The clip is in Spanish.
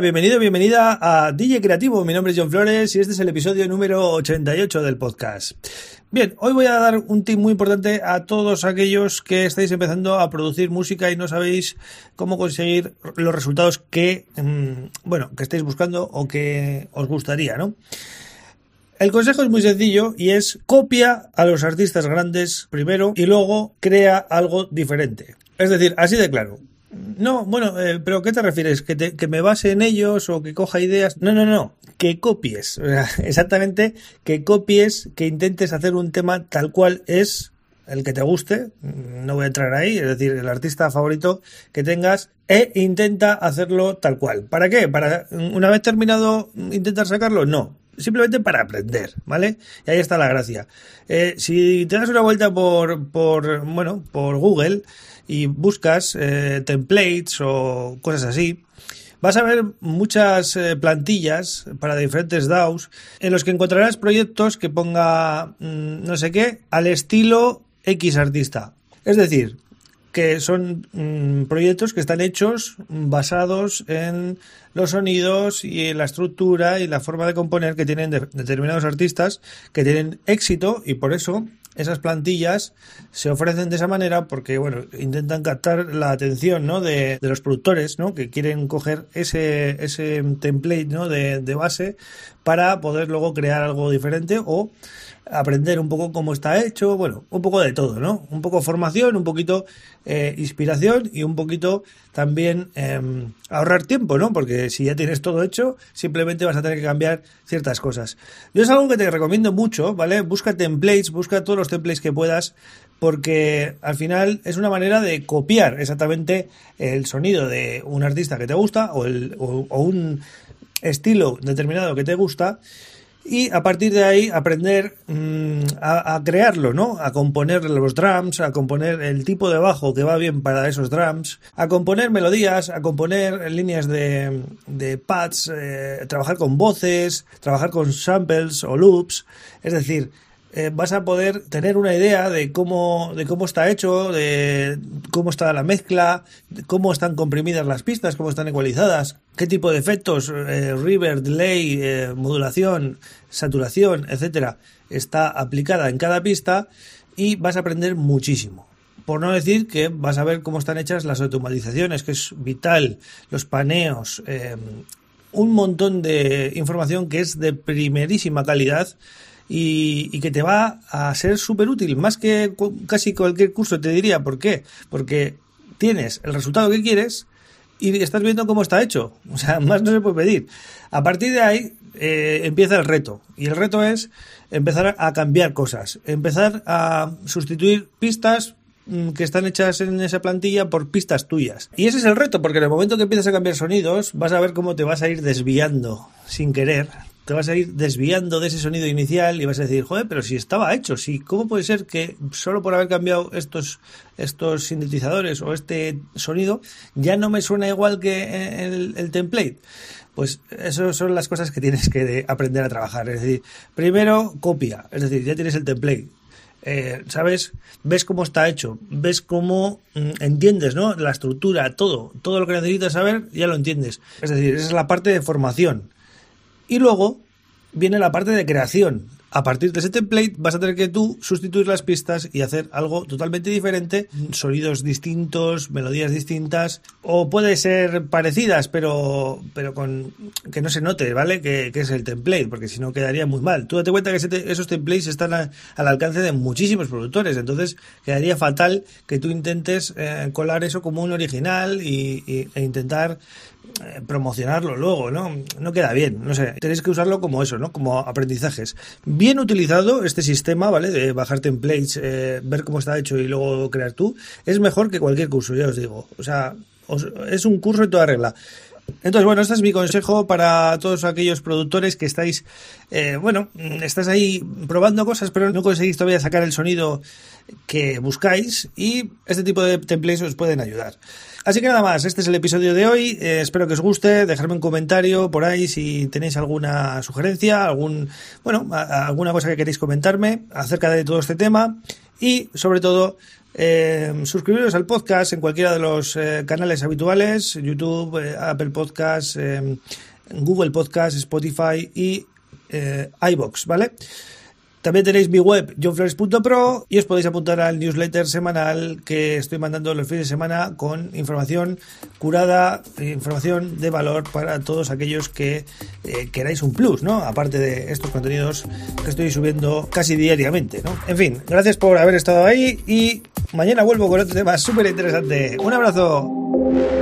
Bienvenido, bienvenida a DJ Creativo. Mi nombre es John Flores y este es el episodio número 88 del podcast. Bien, hoy voy a dar un tip muy importante a todos aquellos que estáis empezando a producir música y no sabéis cómo conseguir los resultados que, mm, bueno, que estáis buscando o que os gustaría, ¿no? El consejo es muy sencillo y es copia a los artistas grandes primero y luego crea algo diferente. Es decir, así de claro. No, bueno, eh, pero ¿qué te refieres? ¿Que, te, ¿Que me base en ellos o que coja ideas? No, no, no, que copies. Exactamente, que copies, que intentes hacer un tema tal cual es el que te guste, no voy a entrar ahí, es decir, el artista favorito que tengas, e intenta hacerlo tal cual. ¿Para qué? ¿Para una vez terminado intentar sacarlo? No, simplemente para aprender, ¿vale? Y ahí está la gracia. Eh, si te das una vuelta por, por, bueno, por Google y buscas eh, templates o cosas así, vas a ver muchas eh, plantillas para diferentes DAOs en los que encontrarás proyectos que ponga mm, no sé qué al estilo X artista. Es decir, que son mm, proyectos que están hechos basados en los sonidos y en la estructura y la forma de componer que tienen determinados artistas que tienen éxito y por eso esas plantillas se ofrecen de esa manera porque, bueno, intentan captar la atención, ¿no? De, de los productores, ¿no? Que quieren coger ese, ese template, ¿no? De, de base para poder luego crear algo diferente o aprender un poco cómo está hecho, bueno, un poco de todo, ¿no? Un poco formación, un poquito eh, inspiración y un poquito también eh, ahorrar tiempo, ¿no? Porque si ya tienes todo hecho, simplemente vas a tener que cambiar ciertas cosas. Yo es algo que te recomiendo mucho, ¿vale? Busca templates, busca todos los templates que puedas, porque al final es una manera de copiar exactamente el sonido de un artista que te gusta o, el, o, o un estilo determinado que te gusta y a partir de ahí aprender a, a, crearlo, ¿no? A componer los drums, a componer el tipo de bajo que va bien para esos drums, a componer melodías, a componer líneas de, de pads, eh, trabajar con voces, trabajar con samples o loops, es decir, eh, vas a poder tener una idea de cómo, de cómo está hecho, de cómo está la mezcla, cómo están comprimidas las pistas, cómo están ecualizadas, qué tipo de efectos, eh, river, delay, eh, modulación, saturación, etcétera, está aplicada en cada pista y vas a aprender muchísimo. Por no decir que vas a ver cómo están hechas las automatizaciones, que es vital, los paneos, eh, un montón de información que es de primerísima calidad y, que te va a ser súper útil, más que casi cualquier curso te diría. ¿Por qué? Porque tienes el resultado que quieres y estás viendo cómo está hecho. O sea, más no se puede pedir. A partir de ahí eh, empieza el reto. Y el reto es empezar a cambiar cosas, empezar a sustituir pistas que están hechas en esa plantilla por pistas tuyas. Y ese es el reto, porque en el momento que empiezas a cambiar sonidos, vas a ver cómo te vas a ir desviando sin querer te vas a ir desviando de ese sonido inicial y vas a decir, joder, pero si estaba hecho, sí, ¿cómo puede ser que solo por haber cambiado estos, estos sintetizadores o este sonido ya no me suena igual que el, el template? Pues eso son las cosas que tienes que aprender a trabajar. Es decir, primero copia, es decir, ya tienes el template. Eh, ¿Sabes? Ves cómo está hecho, ves cómo mm, entiendes, ¿no? La estructura, todo, todo lo que necesitas saber, ya lo entiendes. Es decir, esa es la parte de formación. Y luego viene la parte de creación. A partir de ese template vas a tener que tú sustituir las pistas y hacer algo totalmente diferente, sonidos distintos, melodías distintas, o puede ser parecidas, pero, pero con que no se note, ¿vale? Que, que es el template, porque si no quedaría muy mal. Tú date cuenta que esos templates están a, al alcance de muchísimos productores, entonces quedaría fatal que tú intentes eh, colar eso como un original y, y, e intentar promocionarlo luego, ¿no? No queda bien, no sé, tenéis que usarlo como eso, ¿no? Como aprendizajes. Bien utilizado este sistema, ¿vale? De bajar templates, eh, ver cómo está hecho y luego crear tú, es mejor que cualquier curso, ya os digo. O sea, os, es un curso en toda regla. Entonces, bueno, este es mi consejo para todos aquellos productores que estáis, eh, bueno, estás ahí probando cosas, pero no conseguís todavía sacar el sonido que buscáis y este tipo de templates os pueden ayudar. Así que nada más, este es el episodio de hoy. Eh, espero que os guste. Dejadme un comentario por ahí si tenéis alguna sugerencia, algún, bueno, alguna cosa que queréis comentarme acerca de todo este tema y sobre todo eh, suscribiros al podcast en cualquiera de los eh, canales habituales, YouTube, eh, Apple Podcasts, Google Podcasts, Spotify y iBox, ¿vale? También tenéis mi web, johnflores.pro, y os podéis apuntar al newsletter semanal que estoy mandando los fines de semana con información curada, información de valor para todos aquellos que eh, queráis un plus, ¿no? Aparte de estos contenidos que estoy subiendo casi diariamente, ¿no? En fin, gracias por haber estado ahí y mañana vuelvo con otro tema súper interesante. Un abrazo.